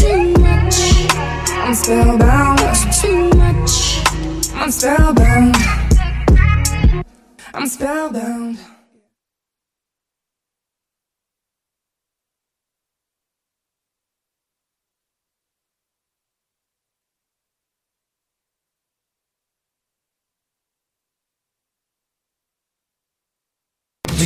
too much. I'm spellbound. Too much. I'm spellbound. I'm spellbound.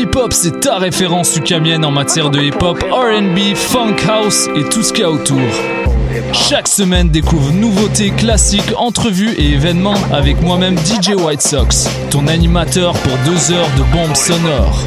Polypop, c'est ta référence ukamienne en matière de hip-hop, RB, funk house et tout ce qu'il y a autour. Chaque semaine, découvre nouveautés, classiques, entrevues et événements avec moi-même DJ White Sox, ton animateur pour deux heures de bombes sonores.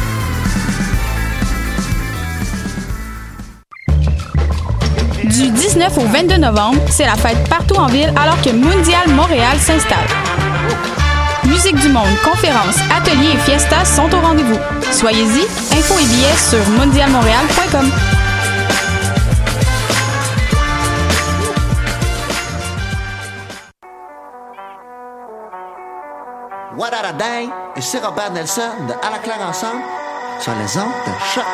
Du 19 au 22 novembre, c'est la fête partout en ville alors que Mondial Montréal s'installe. Musique du monde, conférences, ateliers et fiestas sont au rendez-vous. Soyez-y, infos et billets sur mondialmontréal.com. What a day? Robert Nelson de À la claire ensemble sur les ondes de choc.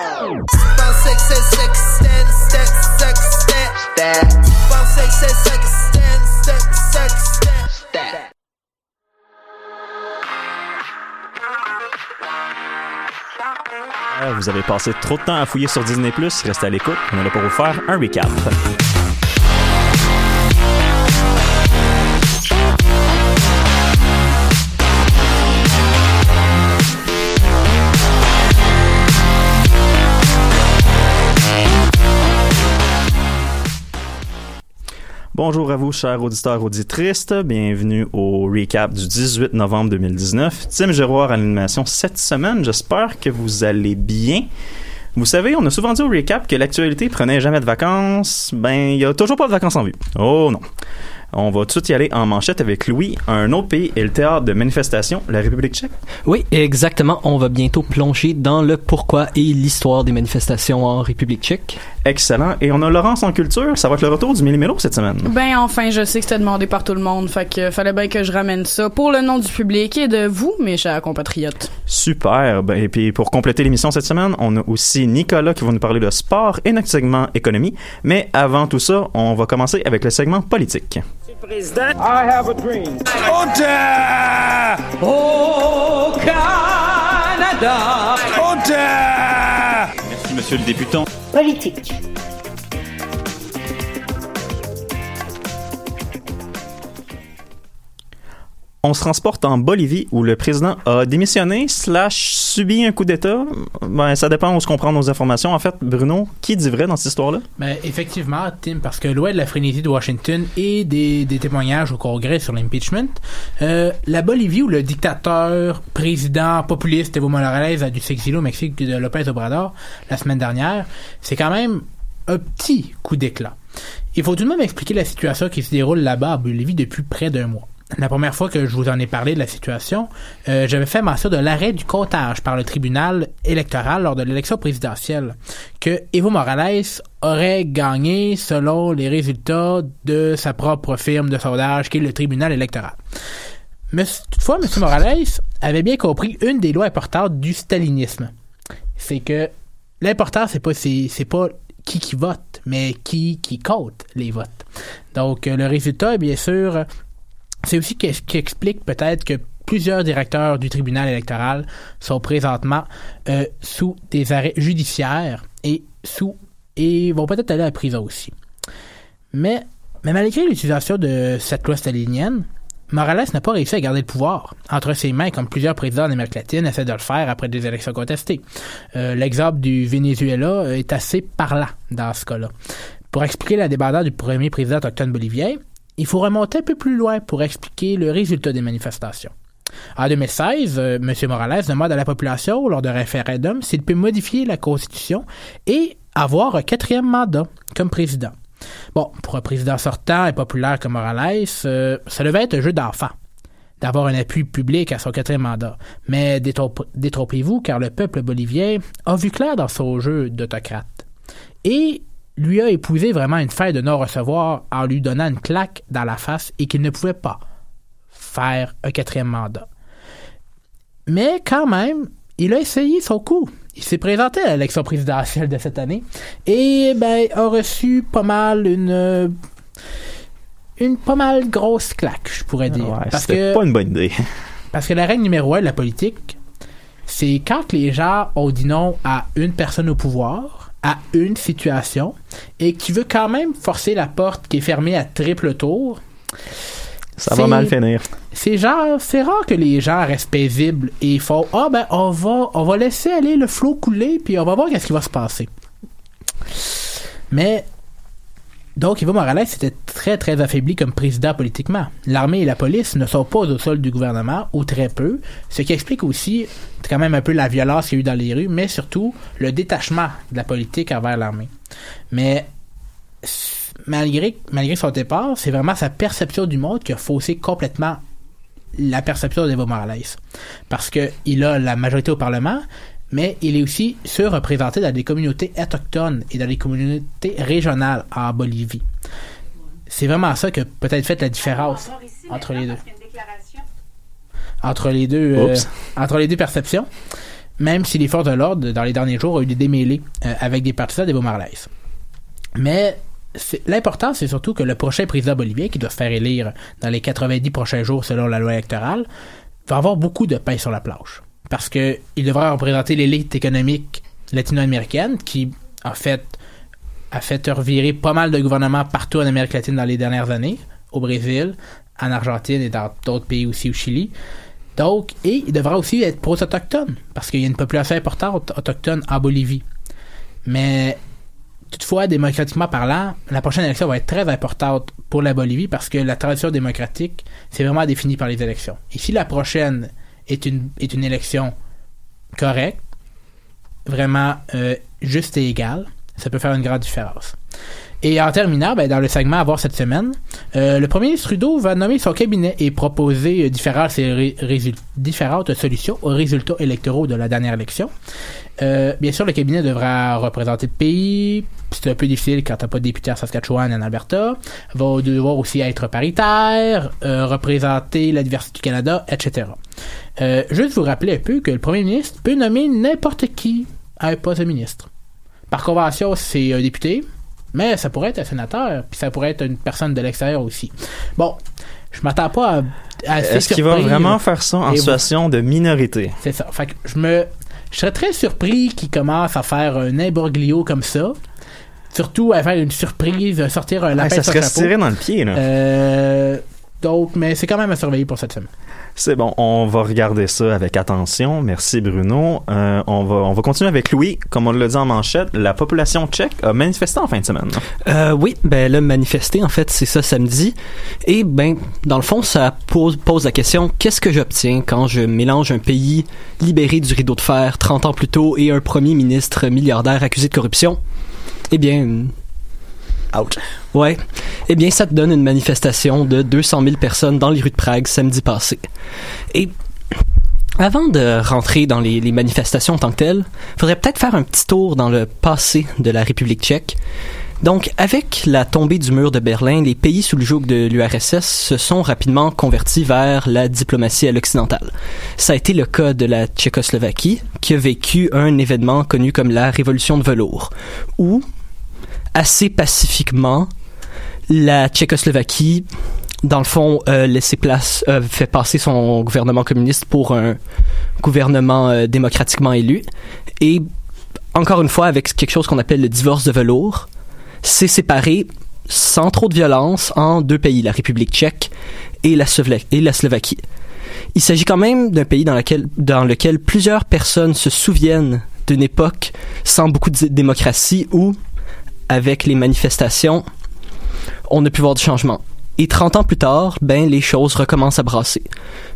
Vous avez passé trop de temps à fouiller sur Disney+, restez à l'écoute, on est là pour vous faire un recap. Bonjour à vous, chers auditeurs auditrices. Bienvenue au recap du 18 novembre 2019. Tim Giroir à l'animation cette semaine. J'espère que vous allez bien. Vous savez, on a souvent dit au recap que l'actualité prenait jamais de vacances. Ben, il y a toujours pas de vacances en vue. Oh non. On va tout y aller en manchette avec Louis. Un autre pays est le théâtre de manifestations, la République tchèque. Oui, exactement. On va bientôt plonger dans le pourquoi et l'histoire des manifestations en République tchèque. Excellent. Et on a Laurence en culture. Ça va être le retour du Millimélo cette semaine. Ben enfin, je sais que c'était demandé par tout le monde. Fait que fallait bien que je ramène ça pour le nom du public et de vous, mes chers compatriotes. Super. Ben, et puis pour compléter l'émission cette semaine, on a aussi Nicolas qui va nous parler de sport et notre segment économie. Mais avant tout ça, on va commencer avec le segment politique. Président. I have a dream. Order! Au Canada. Order! Monsieur le députant. Politique. On se transporte en Bolivie où le président a démissionné slash subi un coup d'État? Ben, ça dépend où se comprend nos informations. En fait, Bruno, qui dit vrai dans cette histoire-là? Ben, effectivement, Tim, parce que loin de la frénésie de Washington et des, témoignages au Congrès sur l'impeachment, euh, la Bolivie où le dictateur, président populiste Evo Morales a dû s'exiler au Mexique de Lopez Obrador la semaine dernière, c'est quand même un petit coup d'éclat. Il faut tout de même expliquer la situation qui se déroule là-bas à Bolivie depuis près d'un mois. La première fois que je vous en ai parlé de la situation, euh, j'avais fait mention de l'arrêt du comptage par le tribunal électoral lors de l'élection présidentielle, que Evo Morales aurait gagné selon les résultats de sa propre firme de sondage, qui est le tribunal électoral. Toutefois, M. Morales avait bien compris une des lois importantes du stalinisme. C'est que l'important, c'est pas, c'est, pas qui qui vote, mais qui qui compte les votes. Donc, le résultat est bien sûr c'est aussi ce qui explique peut-être que plusieurs directeurs du tribunal électoral sont présentement euh, sous des arrêts judiciaires et vont peut-être aller à la prison aussi. Mais, malgré l'utilisation de cette loi stalinienne, Morales n'a pas réussi à garder le pouvoir entre ses mains comme plusieurs présidents d'Amérique latine essaient de le faire après des élections contestées. Euh, l'exemple du Venezuela est assez parlant dans ce cas-là. Pour expliquer la débandade du premier président autochtone bolivien, il faut remonter un peu plus loin pour expliquer le résultat des manifestations. En 2016, euh, M. Morales demande à la population, lors d'un référendum, s'il peut modifier la Constitution et avoir un quatrième mandat comme président. Bon, pour un président sortant et populaire comme Morales, euh, ça devait être un jeu d'enfant d'avoir un appui public à son quatrième mandat. Mais détrompez-vous, car le peuple bolivien a vu clair dans son jeu d'autocrate. Et lui a épousé vraiment une fête de non-recevoir en lui donnant une claque dans la face et qu'il ne pouvait pas faire un quatrième mandat. Mais quand même, il a essayé son coup. Il s'est présenté à l'élection présidentielle de cette année et ben a reçu pas mal une une pas mal grosse claque, je pourrais dire. Ouais, parce que pas une bonne idée. Parce que la règle numéro un de la politique, c'est quand les gens ont dit non à une personne au pouvoir, à une situation et qui veut quand même forcer la porte qui est fermée à triple tour. Ça va mal finir. C'est genre, c'est rare que les gens restent paisibles et font ah ben on va on va laisser aller le flot couler puis on va voir qu'est-ce qui va se passer. Mais donc, Evo Morales était très, très affaibli comme président politiquement. L'armée et la police ne sont pas au sol du gouvernement, ou très peu, ce qui explique aussi quand même un peu la violence qu'il y a eu dans les rues, mais surtout le détachement de la politique envers l'armée. Mais malgré, malgré son départ, c'est vraiment sa perception du monde qui a faussé complètement la perception d'Evo Morales. Parce qu'il a la majorité au Parlement, mais il est aussi surreprésenté dans des communautés autochtones et dans des communautés régionales en Bolivie. C'est vraiment ça que peut-être fait la différence entre les deux. Entre les deux, euh, entre les deux perceptions. Même si les forces de l'ordre, dans les derniers jours, ont eu des démêlés euh, avec des partisans des Marlais. Mais l'important, c'est surtout que le prochain président bolivien, qui doit se faire élire dans les 90 prochains jours selon la loi électorale, va avoir beaucoup de pain sur la planche parce qu'il devrait représenter l'élite économique latino-américaine qui, en fait, a fait revirer pas mal de gouvernements partout en Amérique latine dans les dernières années, au Brésil, en Argentine et dans d'autres pays aussi au Chili. Donc, et il devra aussi être pro-autochtone, parce qu'il y a une population importante autochtone en Bolivie. Mais toutefois, démocratiquement parlant, la prochaine élection va être très importante pour la Bolivie parce que la tradition démocratique, c'est vraiment défini par les élections. Et si la prochaine est une, est une élection correcte, vraiment euh, juste et égale, ça peut faire une grande différence. Et en terminant, ben, dans le segment à voir cette semaine, euh, le premier ministre Trudeau va nommer son cabinet et proposer euh, différentes, solutions aux résultats électoraux de la dernière élection. Euh, bien sûr, le cabinet devra représenter le pays. C'est un peu difficile quand t'as pas de député à Saskatchewan et en Alberta. Va devoir aussi être paritaire, représenter la diversité du Canada, etc. juste vous rappeler un peu que le premier ministre peut nommer n'importe qui à un poste de ministre. Par convention, c'est un député, mais ça pourrait être un sénateur, puis ça pourrait être une personne de l'extérieur aussi. Bon, je m'attends pas à. Est-ce qu'il va vraiment faire ça en situation de minorité? C'est ça. Fait que je me. Je serais très surpris qu'il commence à faire un imbroglio comme ça. Surtout à faire une surprise, sortir un lapin Ça serait se tirer dans le pied, là. Euh, donc, mais c'est quand même à surveiller pour cette semaine. C'est bon, on va regarder ça avec attention. Merci Bruno. Euh, on va on va continuer avec Louis. Comme on l'a dit en manchette, la population tchèque a manifesté en fin de semaine. Euh, oui, ben là manifester en fait c'est ça samedi. Et ben dans le fond ça pose pose la question qu'est-ce que j'obtiens quand je mélange un pays libéré du rideau de fer 30 ans plus tôt et un premier ministre milliardaire accusé de corruption? Eh bien Ouais. eh bien, ça te donne une manifestation de 200 000 personnes dans les rues de Prague samedi passé. Et avant de rentrer dans les, manifestations en tant que telles, faudrait peut-être faire un petit tour dans le passé de la République tchèque. Donc, avec la tombée du mur de Berlin, les pays sous le joug de l'URSS se sont rapidement convertis vers la diplomatie à l'occidentale. Ça a été le cas de la Tchécoslovaquie, qui a vécu un événement connu comme la Révolution de velours, où, assez pacifiquement, la Tchécoslovaquie, dans le fond, euh, place, euh, fait passer son gouvernement communiste pour un gouvernement euh, démocratiquement élu. Et encore une fois, avec quelque chose qu'on appelle le divorce de velours, s'est séparé sans trop de violence en deux pays, la République tchèque et la, et la Slovaquie. Il s'agit quand même d'un pays dans, laquelle, dans lequel plusieurs personnes se souviennent d'une époque sans beaucoup de démocratie où, avec les manifestations, on a pu voir du changement. Et 30 ans plus tard, ben, les choses recommencent à brasser.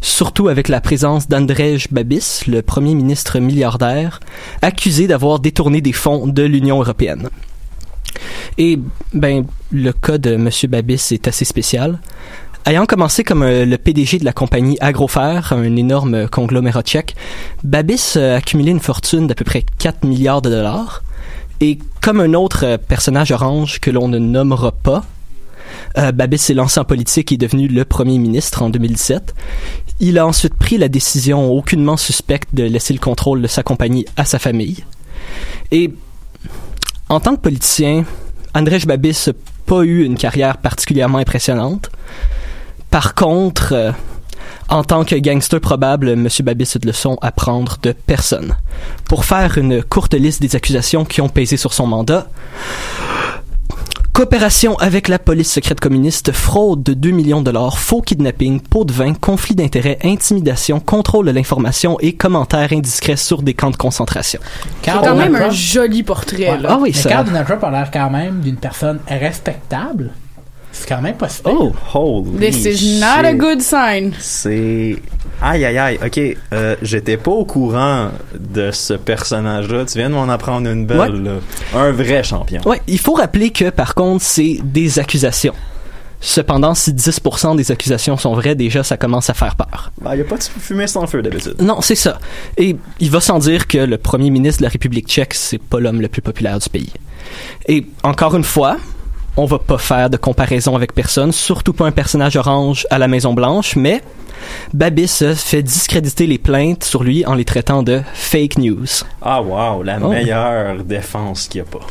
Surtout avec la présence d'Andrzej Babis, le premier ministre milliardaire, accusé d'avoir détourné des fonds de l'Union européenne. Et, ben, le cas de M. Babis est assez spécial. Ayant commencé comme euh, le PDG de la compagnie Agrofer, un énorme conglomérat tchèque, Babis a accumulé une fortune d'à peu près 4 milliards de dollars. Et comme un autre euh, personnage orange que l'on ne nommera pas, euh, Babis s'est lancé en politique et est devenu le premier ministre en 2017. Il a ensuite pris la décision aucunement suspecte de laisser le contrôle de sa compagnie à sa famille. Et en tant que politicien, Andrzej Babis n'a pas eu une carrière particulièrement impressionnante. Par contre, euh, en tant que gangster probable, M. Babis a de leçons à prendre de personne. Pour faire une courte liste des accusations qui ont pesé sur son mandat, Coopération avec la police secrète communiste, fraude de 2 millions de dollars, faux kidnapping, pot de vin, conflit d'intérêts, intimidation, contrôle de l'information et commentaires indiscrets sur des camps de concentration. C'est quand même un joli portrait. Là. Ah oui, Mais ça- Trump a l'air quand même d'une personne respectable. C'est quand même pas si pire. Oh, holy This is not a shit. good sign. C'est. Aïe, aïe, aïe. Ok, euh, j'étais pas au courant de ce personnage-là. Tu viens de m'en apprendre une belle. Ouais. là. Un vrai champion. Ouais, il faut rappeler que par contre, c'est des accusations. Cependant, si 10% des accusations sont vraies, déjà, ça commence à faire peur. Il n'y a pas de fumée sans feu d'habitude. Non, c'est ça. Et il va sans dire que le premier ministre de la République tchèque, c'est pas l'homme le plus populaire du pays. Et encore une fois, on va pas faire de comparaison avec personne, surtout pas un personnage orange à la Maison Blanche, mais Babis fait discréditer les plaintes sur lui en les traitant de fake news. Ah, wow, la Oh. meilleure défense qu'il n'y a pas.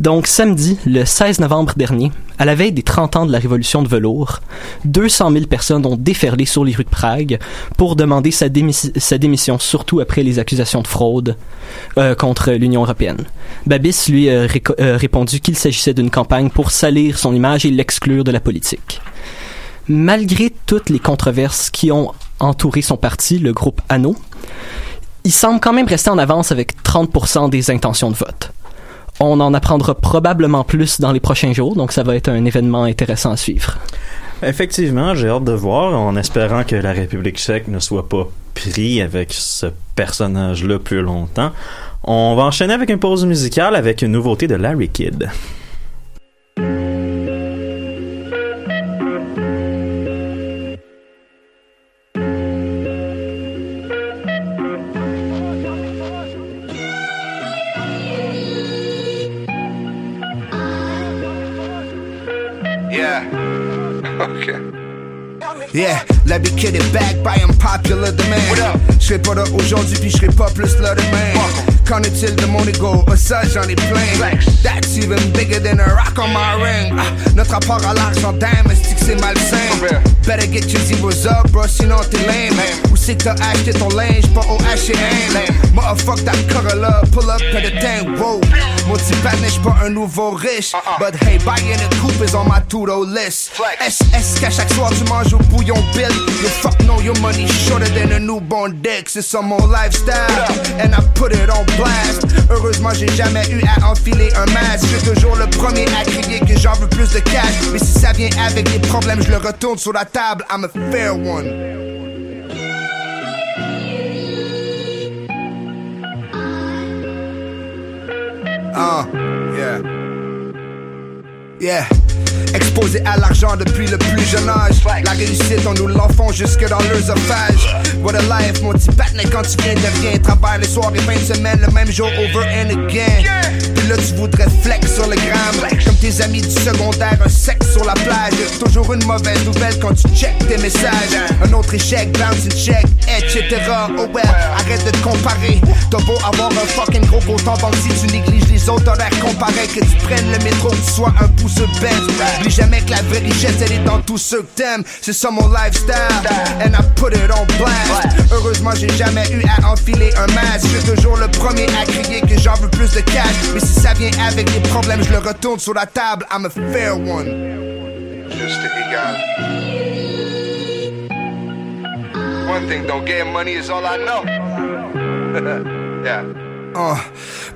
Donc samedi, le 16 novembre dernier, à la veille des 30 ans de la révolution de velours, 200 000 personnes ont déferlé sur les rues de Prague pour demander sa, démis- sa démission, surtout après les accusations de fraude euh, contre l'Union européenne. Babis lui a répondu qu'il s'agissait d'une campagne pour salir son image et l'exclure de la politique. Malgré toutes les controverses qui ont entouré son parti, le groupe ANO, il semble quand même rester en avance avec 30% des intentions de vote. On en apprendra probablement plus dans les prochains jours, donc ça va être un événement intéressant à suivre. Effectivement, j'ai hâte de voir, en espérant que la République tchèque ne soit pas pris avec ce personnage-là plus longtemps. On va enchaîner avec une pause musicale avec une nouveauté de Larry Kidd. La Kid est back by unpopular demand. Je serai pas là aujourd'hui puis je serai pas plus là demain. Qu'en est-il de mon ego? Ah, ça j'en ai plein. That's even bigger than a rock on my ring. Ah, notre rapport à l'argent damn, est que c'est malsain? Better get your zeros up, bro, sinon t'es lame. Où c'est que t'as acheté ton linge, pas au H&M? Motherfuck that Corolla, pull up to the tank, whoa. Mon petit pat n'est pas un nouveau riche. But hey, buying a coupe is on my to-do list. SS qu'à chaque soir tu manges au bouillon bill. You fuck no, your money shorter than a newborn dick. C'est ça mon lifestyle, and I put it on blast. Heureusement, j'ai jamais eu à enfiler un masque. Je toujours le premier à crier que j'en veux plus de cash. Mais si ça vient avec des problèmes, je le retourne sur la I'm a fair one. Uh, yeah. Exposé à l'argent depuis le plus jeune âge. La réussite, on nous l'enfant jusque dans l'œsophage. What a life, mon petit patinet quand tu viens de rien. Travaille les soirs et fin de semaine, le même jour over and again. Puis là, tu voudrais flex sur le gramme. Comme tes amis du secondaire, Une mauvaise nouvelle quand tu check tes messages. Un autre échec, bounce and check, etc. Oh well, arrête de te comparer. T'as beau avoir un fucking gros compte en si tu négliges les autres, t'as l'air comparé. Que tu prennes le métro, tu sois un pouce bench. Oublie jamais que la vraie richesse, elle est dans tous ceux que t'aimes. C'est ça mon lifestyle, and I put it on blast. Heureusement, j'ai jamais eu à enfiler un masque. Je suis toujours le premier à crier que j'en veux plus de cash. Mais si ça vient avec des problèmes, je le retourne sur la table. I'm a fair one. Juste égal. One thing, don't get money is all I know. yeah. Oh,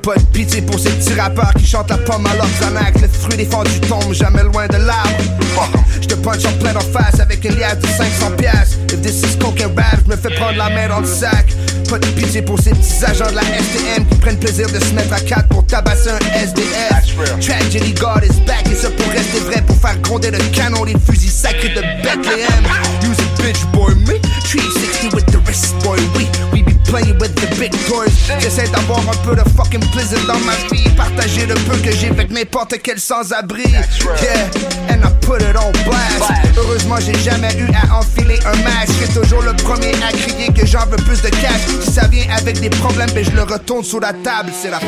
pas de pitié pour ces petits rappeurs qui chantent la pomme à l'Oxanac. Le fruit défendu tombe jamais loin de l'arbre. Oh, je te punch en plein en face avec une liasse de 500 piastres. If this is coke and rap, je me fais prendre la main dans le sac. Pas de pitié pour ces petits agents de la STM qui prennent plaisir de se mettre à quatre pour tabasser un SDF. Tragedy God is back et ça pour rester vrai pour faire gronder le canon les fusils sacrés de Bethlehem. Use a bitch boy, me 360 with the wrist boy, we we playing with the big toys. J'essaie d'avoir un peu de fucking plaisir dans ma vie, partager le peu que j'ai avec n'importe quel sans-abri. Yeah, and I put it on blast. Heureusement, j'ai jamais eu à enfiler un masque. Je suis toujours le premier à crier que j'en veux plus de cash. Si ça vient avec des problèmes, ben je le retourne sous la table, c'est la fin.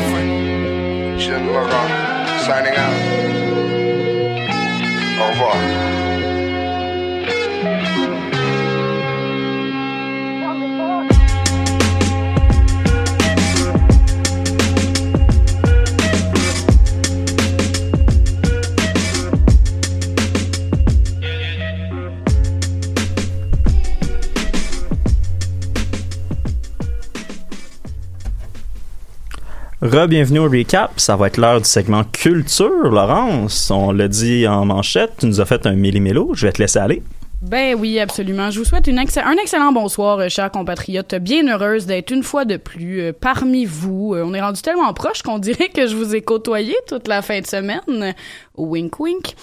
Signing out. Au revoir. Re-bienvenue au recap. Ça va être l'heure du segment culture, Laurence. On l'a dit en manchette. Tu nous as fait un millimélo. Je vais te laisser aller. Ben oui, absolument. Je vous souhaite un excellent bonsoir, euh, chers compatriotes. Bien heureuse d'être une fois de plus euh, parmi vous. Euh, on est rendu tellement proche qu'on dirait que je vous ai côtoyé toute la fin de semaine. Wink, wink.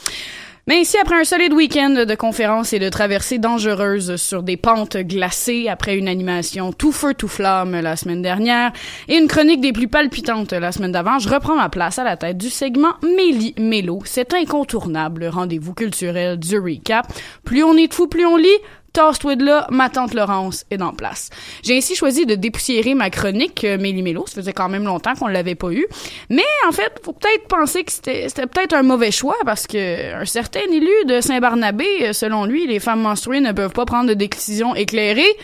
Mais ici, après un solide week-end de conférences et de traversées dangereuses sur des pentes glacées, après une animation tout feu tout flamme la semaine dernière et une chronique des plus palpitantes la semaine d'avant, je reprends ma place à la tête du segment Méli Mélo, cet incontournable rendez-vous culturel du recap. Plus on est de fous, plus on lit. Toss-toi de là, ma tante Laurence est en place. J'ai ainsi choisi de dépoussiérer ma chronique euh, Méli. Ça faisait quand même longtemps qu'on l'avait pas eu. Mais en fait, faut peut-être penser que c'était c'était peut-être un mauvais choix parce que un certain élu de Saint-Barnabé, euh, selon lui, les femmes menstruées ne peuvent pas prendre de décisions éclairées.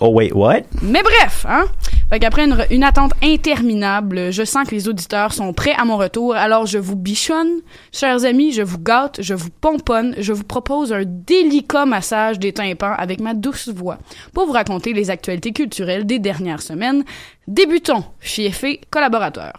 Oh, wait, what? Mais bref, hein? Fait qu'après une, attente interminable, je sens que les auditeurs sont prêts à mon retour, alors je vous bichonne. Chers amis, je vous gâte, je vous pomponne, je vous propose un délicat massage des tympans avec ma douce voix pour vous raconter les actualités culturelles des dernières semaines. Débutons, fiefé collaborateur.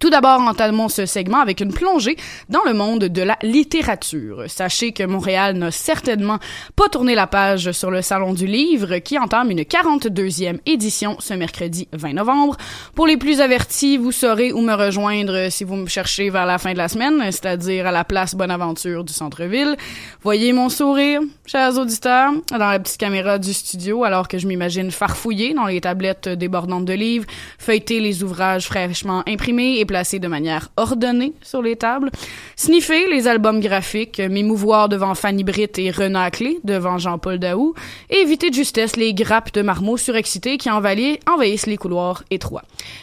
Tout d'abord, entamons ce segment avec une plongée dans le monde de la littérature. Sachez que Montréal n'a certainement pas tourné la page sur le Salon du Livre qui entame une 42e édition ce mercredi 20 novembre. Pour les plus avertis, vous saurez où me rejoindre si vous me cherchez vers la fin de la semaine, c'est-à-dire à la place Bonaventure du centre-ville. Voyez mon sourire, chers auditeurs, dans la petite caméra du studio alors que je m'imagine farfouiller dans les tablettes débordantes de livres, feuilleter les ouvrages fraîchement imprimés placés de manière ordonnée sur les tables, sniffer les albums graphiques, m'émouvoir devant Fanny Britt et renacler devant Jean-Paul Daou, et éviter de justesse les grappes de marmots surexcités qui envahissent, envahissent les couloirs étroits.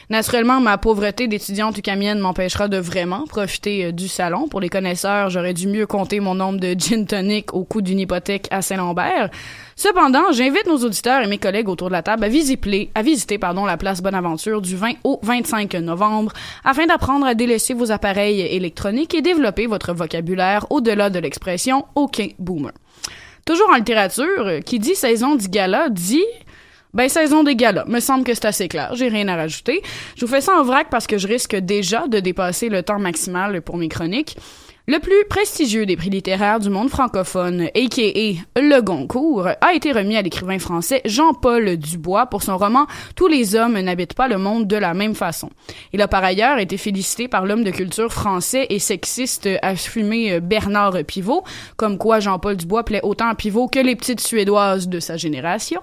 Naturellement, ma pauvreté d'étudiante ucamienne m'empêchera de vraiment profiter euh, du salon. Pour les connaisseurs, j'aurais dû mieux compter mon nombre de gin tonic au coût d'une hypothèque à Saint-Lambert. Cependant, j'invite nos auditeurs et mes collègues autour de la table à visiter, à visiter pardon, la place Bonaventure du 20 au 25 novembre afin d'apprendre à délaisser vos appareils électroniques et développer votre vocabulaire au-delà de l'expression « OK, boomer ». Toujours en littérature, qui dit saison du gala dit Ben, saison des galas. Me semble que c'est assez clair. J'ai rien à rajouter. Je vous fais ça en vrac parce que je risque déjà de dépasser le temps maximal pour mes chroniques. Le plus prestigieux des prix littéraires du monde francophone, a.k.a. le Goncourt, a été remis à l'écrivain français Jean-Paul Dubois pour son roman Tous les hommes n'habitent pas le monde de la même façon. Il a par ailleurs été félicité par l'homme de culture français et sexiste assumé Bernard Pivot, comme quoi Jean-Paul Dubois plaît autant à Pivot que les petites Suédoises de sa génération.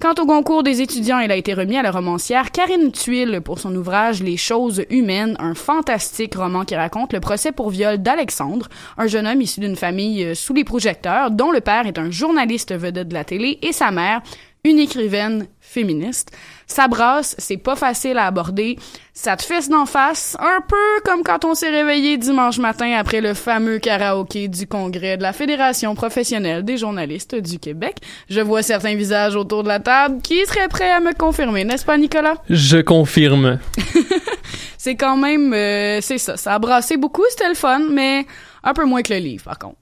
Quant au concours des étudiants, il a été remis à la romancière Karine Tuile pour son ouvrage Les choses humaines, un fantastique roman qui raconte le procès pour viol d'Alexandre, un jeune homme issu d'une famille euh, sous les projecteurs, dont le père est un journaliste vedette de la télé et sa mère, une écrivaine féministe. Ça brasse, c'est pas facile à aborder, ça te fesse d'en face, un peu comme quand on s'est réveillé dimanche matin après le fameux karaoké du congrès de la Fédération professionnelle des journalistes du Québec. Je vois certains visages autour de la table qui seraient prêts à me confirmer, n'est-ce pas Nicolas? Je confirme. c'est quand même, euh, c'est ça, ça a brassé beaucoup, c'était le fun, mais un peu moins que le livre par contre.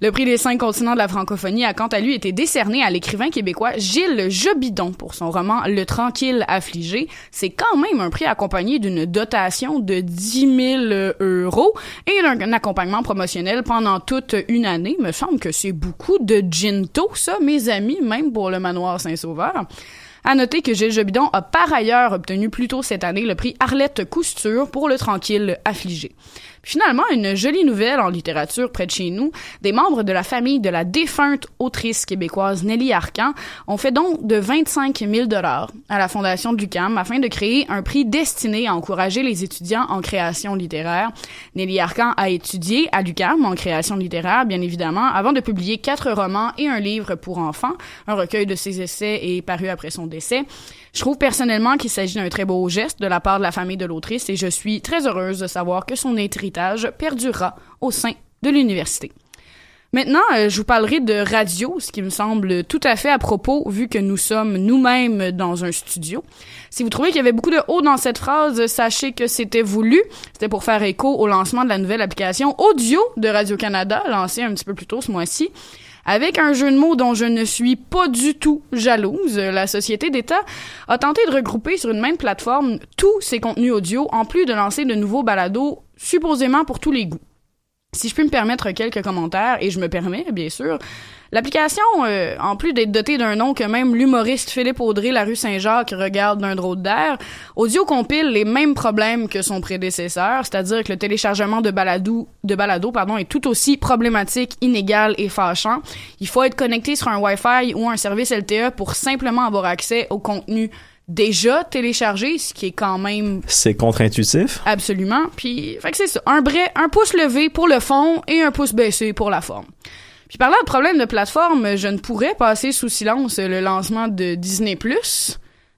Le prix des cinq continents de la francophonie a quant à lui été décerné à l'écrivain québécois Gilles Jobidon pour son roman Le tranquille affligé. C'est quand même un prix accompagné d'une dotation de 10 000 euros et d'un accompagnement promotionnel pendant toute une année. Me semble que c'est beaucoup de ginto, ça, mes amis, même pour le manoir Saint-Sauveur. À noter que Gilles Jobidon a par ailleurs obtenu plus tôt cette année le prix Arlette Cousture pour Le tranquille affligé. Finalement, une jolie nouvelle en littérature près de chez nous, des membres de la famille de la défunte autrice québécoise Nelly Arcan ont fait don de 25 000 dollars à la Fondation de l'UQAM afin de créer un prix destiné à encourager les étudiants en création littéraire. Nelly Arcan a étudié à l'UQAM en création littéraire, bien évidemment, avant de publier quatre romans et un livre pour enfants. Un recueil de ses essais est paru après son décès. Je trouve personnellement qu'il s'agit d'un très beau geste de la part de la famille de l'autrice et je suis très heureuse de savoir que son héritage perdurera au sein de l'université. Maintenant, euh, je vous parlerai de radio, ce qui me semble tout à fait à propos vu que nous sommes nous-mêmes dans un studio. Si vous trouvez qu'il y avait beaucoup de haut dans cette phrase, sachez que c'était voulu. C'était pour faire écho au lancement de la nouvelle application audio de Radio-Canada, lancée un petit peu plus tôt ce mois-ci. Avec un jeu de mots dont je ne suis pas du tout jalouse, la société d'État a tenté de regrouper sur une même plateforme tous ses contenus audio en plus de lancer de nouveaux balados supposément pour tous les goûts. Si je peux me permettre quelques commentaires, et je me permets, bien sûr, l'application, euh, en plus d'être dotée d'un nom que même l'humoriste Philippe Audrey, la rue Saint-Jacques, regarde d'un drôle d'air, Audio compile les mêmes problèmes que son prédécesseur, c'est-à-dire que le téléchargement de balado, de balado pardon, est tout aussi problématique, inégal et fâchant. Il faut être connecté sur un Wi-Fi ou un service LTE pour simplement avoir accès au contenu déjà téléchargé, ce qui est quand même... C'est contre-intuitif. Absolument. Puis, fait que c'est ça. Un, vrai, un pouce levé pour le fond et un pouce baissé pour la forme. Puis parlant de problème de plateforme, je ne pourrais passer sous silence le lancement de Disney+,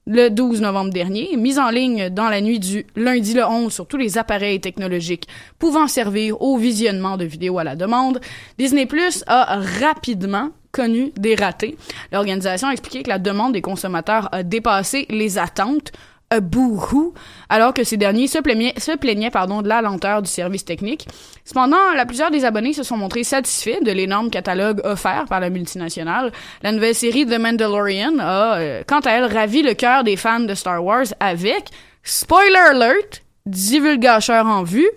le 12 novembre dernier, mise en ligne dans la nuit du lundi le 11 sur tous les appareils technologiques pouvant servir au visionnement de vidéos à la demande, Disney Plus a rapidement connu des ratés. L'organisation a expliqué que la demande des consommateurs a dépassé les attentes bouhou, alors que ces derniers se plaignaient, se plaignaient pardon, de la lenteur du service technique. Cependant, la plupart des abonnés se sont montrés satisfaits de l'énorme catalogue offert par la multinationale. La nouvelle série The Mandalorian a, euh, quant à elle, ravi le cœur des fans de Star Wars avec, spoiler alert, divulgacheur en vue,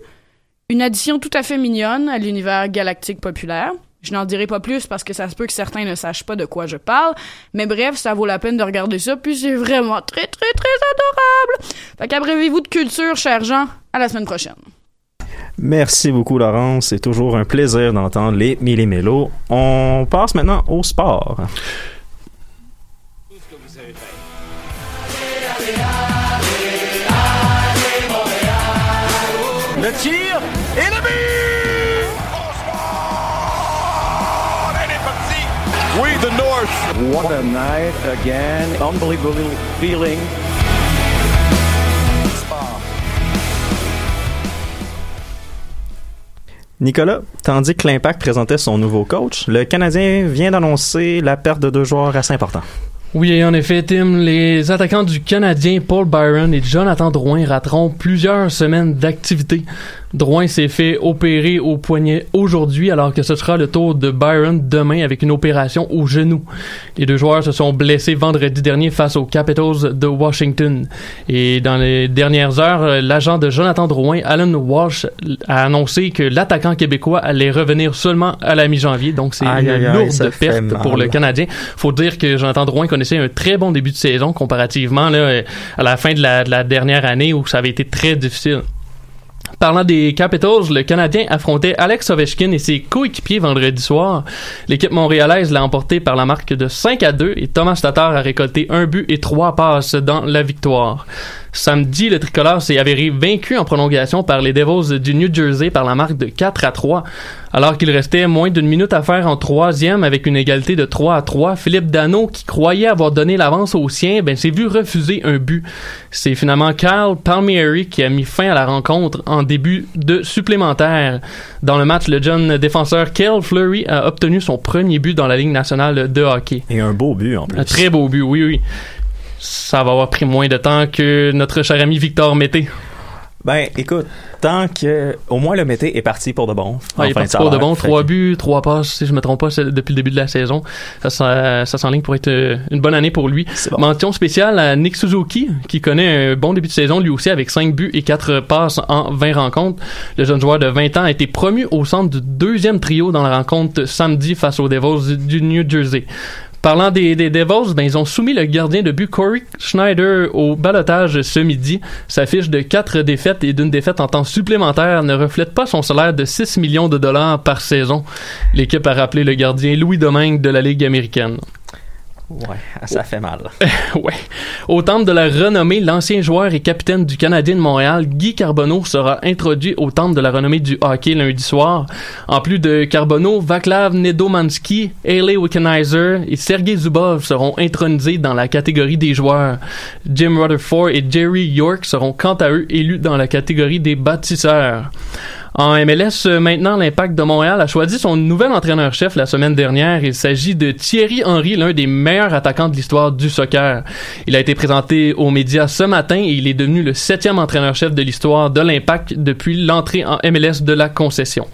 une addition tout à fait mignonne à l'univers galactique populaire. Je n'en dirai pas plus parce que ça se peut que certains ne sachent pas de quoi je parle. Mais bref, ça vaut la peine de regarder ça, puis c'est vraiment très, très, très adorable. Fait qu'abreuvez-vous de culture, cher Jean. À la semaine prochaine. Merci beaucoup, Laurence. C'est toujours un plaisir d'entendre les millimélos. On passe maintenant au sport. Le tir et le What a night again. Unbelievable feeling. Nicolas, tandis que l'Impact présentait son nouveau coach, le Canadien vient d'annoncer la perte de deux joueurs assez importants. Oui, en effet, Tim, les attaquants du Canadien Paul Byron et Jonathan Drouin rateront plusieurs semaines d'activité. Drouin s'est fait opérer au poignet aujourd'hui alors que ce sera le tour de Byron demain avec une opération au genou. Les deux joueurs se sont blessés vendredi dernier face aux Capitals de Washington. Et dans les dernières heures, l'agent de Jonathan Drouin, Alan Walsh, a annoncé que l'attaquant québécois allait revenir seulement à la mi-janvier. Donc c'est une lourde perte pour le Canadien. Faut dire que Jonathan Drouin connaissait un très bon début de saison comparativement là, à la fin de la, de la dernière année où ça avait été très difficile. Parlant des Capitals, le Canadien affrontait Alex Ovechkin et ses coéquipiers vendredi soir. L'équipe montréalaise l'a emporté par la marque de 5 à 2 et Thomas Tatar a récolté un but et trois passes dans la victoire. Samedi, le tricolore s'est avéré vaincu en prolongation par les Devils du New Jersey par la marque de 4 à 3. Alors qu'il restait moins d'une minute à faire en troisième avec une égalité de 3 à 3, Philippe Dano, qui croyait avoir donné l'avance aux siens, ben, s'est vu refuser un but. C'est finalement Kyle Palmieri qui a mis fin à la rencontre en début de supplémentaire. Dans le match, le jeune défenseur Kyle Fleury a obtenu son premier but dans la Ligue nationale de hockey. Et un beau but en plus. Un très beau but, oui, oui. Ça va avoir pris moins de temps que notre cher ami Victor Mété. Ben, écoute, tant que au moins le Mété est parti pour de bon. Ah, il est parti pour de bon. Trois buts, trois passes, si je me trompe pas, depuis le début de la saison. Ça, ça, ça s'enligne pour être euh, une bonne année pour lui. Mention spéciale à Nick Suzuki, qui connaît un bon début de saison, lui aussi, avec 5 buts et 4 passes en 20 rencontres. Le jeune joueur de 20 ans a été promu au centre du deuxième trio dans la rencontre samedi face aux Devils du New Jersey. Parlant des, Devils, ben, ils ont soumis le gardien de but Corey Schneider au balotage ce midi. Sa fiche de quatre défaites et d'une défaite en temps supplémentaire ne reflète pas son salaire de 6 millions de dollars par saison. L'équipe a rappelé le gardien Louis Domingue de la Ligue américaine. Ouais, ça fait mal. ouais. Au temple de la renommée, l'ancien joueur et capitaine du Canadien de Montréal, Guy Carbonneau, sera introduit au temple de la renommée du hockey lundi soir. En plus de Carbonneau, Vaclav Nedomansky, Haley Wickenheiser et Sergei Zubov seront intronisés dans la catégorie des joueurs. Jim Rutherford et Jerry York seront quant à eux élus dans la catégorie des bâtisseurs. En MLS, euh, maintenant, l'Impact de Montréal a choisi son nouvel entraîneur-chef la semaine dernière. Il s'agit de Thierry Henry, l'un des meilleurs attaquants de l'histoire du soccer. Il a été présenté aux médias ce matin et il est devenu le septième entraîneur-chef de l'histoire de l'Impact depuis l'entrée en MLS de la concession.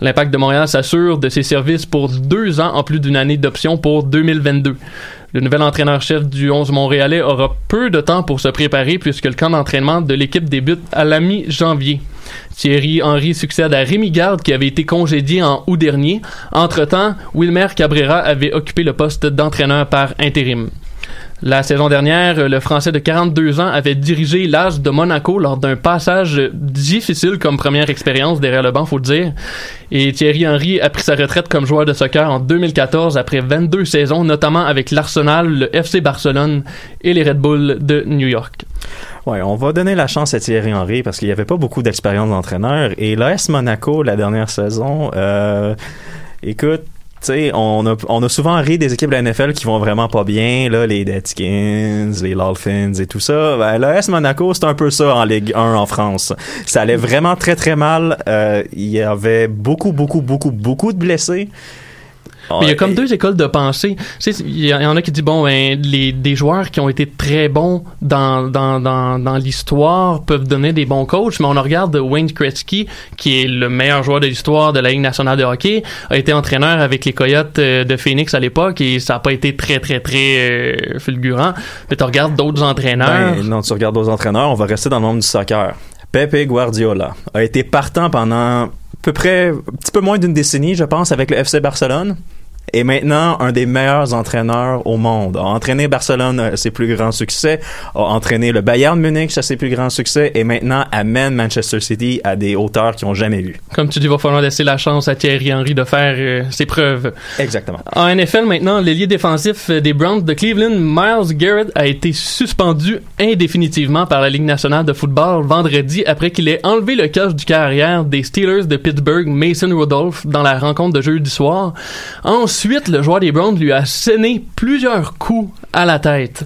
L'Impact de Montréal s'assure de ses services pour deux ans en plus d'une année d'option pour 2022. Le nouvel entraîneur-chef du 11 montréalais aura peu de temps pour se préparer puisque le camp d'entraînement de l'équipe débute à la mi-janvier. Thierry Henry succède à Rémi Garde qui avait été congédié en août dernier. Entre-temps, Wilmer Cabrera avait occupé le poste d'entraîneur par intérim. La saison dernière, le Français de 42 ans avait dirigé l'As de Monaco lors d'un passage difficile comme première expérience derrière le banc, faut le dire. Et Thierry Henry a pris sa retraite comme joueur de soccer en 2014 après 22 saisons, notamment avec l'Arsenal, le FC Barcelone et les Red Bull de New York. Ouais, on va donner la chance à Thierry Henry parce qu'il n'y avait pas beaucoup d'expérience d'entraîneur. Et l'AS Monaco, la dernière saison, euh, écoute, tu sais, on a, on a souvent ri des équipes de la NFL qui vont vraiment pas bien, là, les Deadskins, les Dolphins et tout ça. Ben, l'AS Monaco, c'est un peu ça en Ligue 1 en France. Ça allait vraiment très très mal. Euh, il y avait beaucoup, beaucoup, beaucoup, beaucoup de blessés. Mais il y a comme deux écoles de pensée. Tu sais, il y en a qui disent, bon, ben, les, des joueurs qui ont été très bons dans, dans, dans, dans l'histoire peuvent donner des bons coachs, mais on regarde Wayne Gretzky, qui est le meilleur joueur de l'histoire de la Ligue nationale de hockey, a été entraîneur avec les Coyotes euh, de Phoenix à l'époque et ça n'a pas été très, très, très euh, fulgurant. Mais tu regardes d'autres entraîneurs. Ben, non, tu regardes aux entraîneurs, on va rester dans le monde du soccer. Pepe Guardiola a été partant pendant à peu près un petit peu moins d'une décennie, je pense, avec le FC Barcelone. Et maintenant, un des meilleurs entraîneurs au monde. A entraîné Barcelone à ses plus grands succès, a entraîné le Bayern Munich à ses plus grands succès, et maintenant amène Manchester City à des hauteurs qu'ils n'ont jamais vues. Comme tu dis, il va falloir laisser la chance à Thierry Henry de faire euh, ses preuves. Exactement. En NFL, maintenant, l'ailier défensif des Browns de Cleveland, Miles Garrett, a été suspendu indéfinitivement par la Ligue nationale de football vendredi après qu'il ait enlevé le casque du carrière des Steelers de Pittsburgh, Mason Rudolph, dans la rencontre de jeudi soir. Ensuite, le joueur des Browns lui a sonné plusieurs coups à la tête.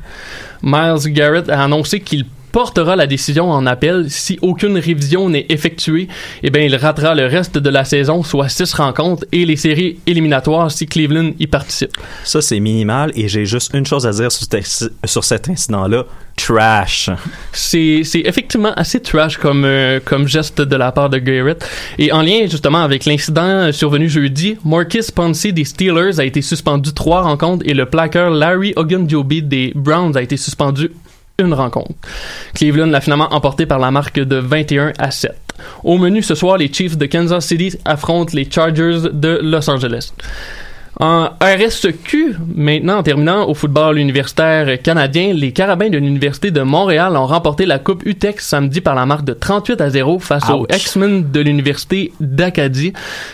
Miles Garrett a annoncé qu'il portera la décision en appel. Si aucune révision n'est effectuée, eh bien, il ratera le reste de la saison, soit six rencontres, et les séries éliminatoires si Cleveland y participe. Ça, c'est minimal et j'ai juste une chose à dire sur, cet- sur cet incident-là. Trash. C'est effectivement assez trash comme, euh, comme geste de la part de Garrett. Et en lien justement avec l'incident survenu jeudi, Marcus Pouncey des Steelers a été suspendu trois rencontres et le plaqueur Larry Ogunjobi des Browns a été suspendu une rencontre. Cleveland l'a finalement emporté par la marque de 21 à 7. Au menu ce soir, les Chiefs de Kansas City affrontent les Chargers de Los Angeles. En RSQ, maintenant, en terminant au football universitaire canadien, les Carabins de l'Université de Montréal ont remporté la Coupe UTEX samedi par la marque de 38 à 0 face aux. X-Men de l'Université d'Acadie.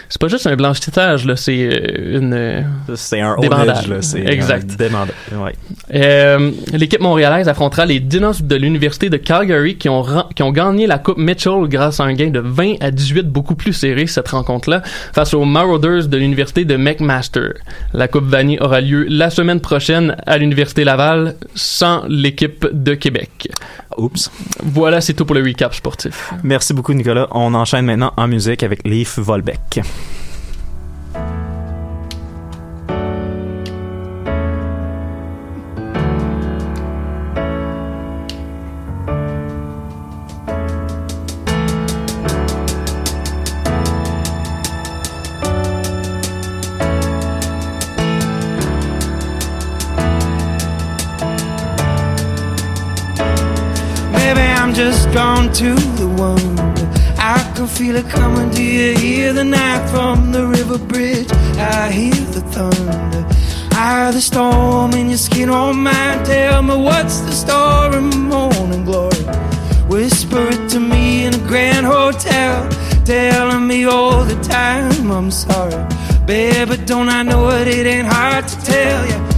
C'est pas juste un blanchissage, là, c'est euh, une... euh, C'est un débandade. haulage, là. C'est Exact. un. Ouais. Euh, L'équipe montréalaise affrontera les Dinos de l'Université de Calgary qui ont, qui ont gagné la Coupe Mitchell grâce à un gain de 20 à 18, beaucoup plus serré cette rencontre-là, face aux Marauders de l'Université de McMaster. La Coupe Vanier aura lieu la semaine prochaine à l'Université Laval sans l'équipe de Québec. Oups. Voilà, c'est tout pour le recap sportif. Merci beaucoup, Nicolas. On enchaîne maintenant en musique avec Leaf Volbeck. To the wonder. I can feel it coming. Do you hear the night from the river bridge? I hear the thunder. I hear the storm in your skin on mine. Tell me what's the story, morning glory. Whisper it to me in a grand hotel, telling me all the time I'm sorry, baby. Don't I know it? It ain't hard to tell you.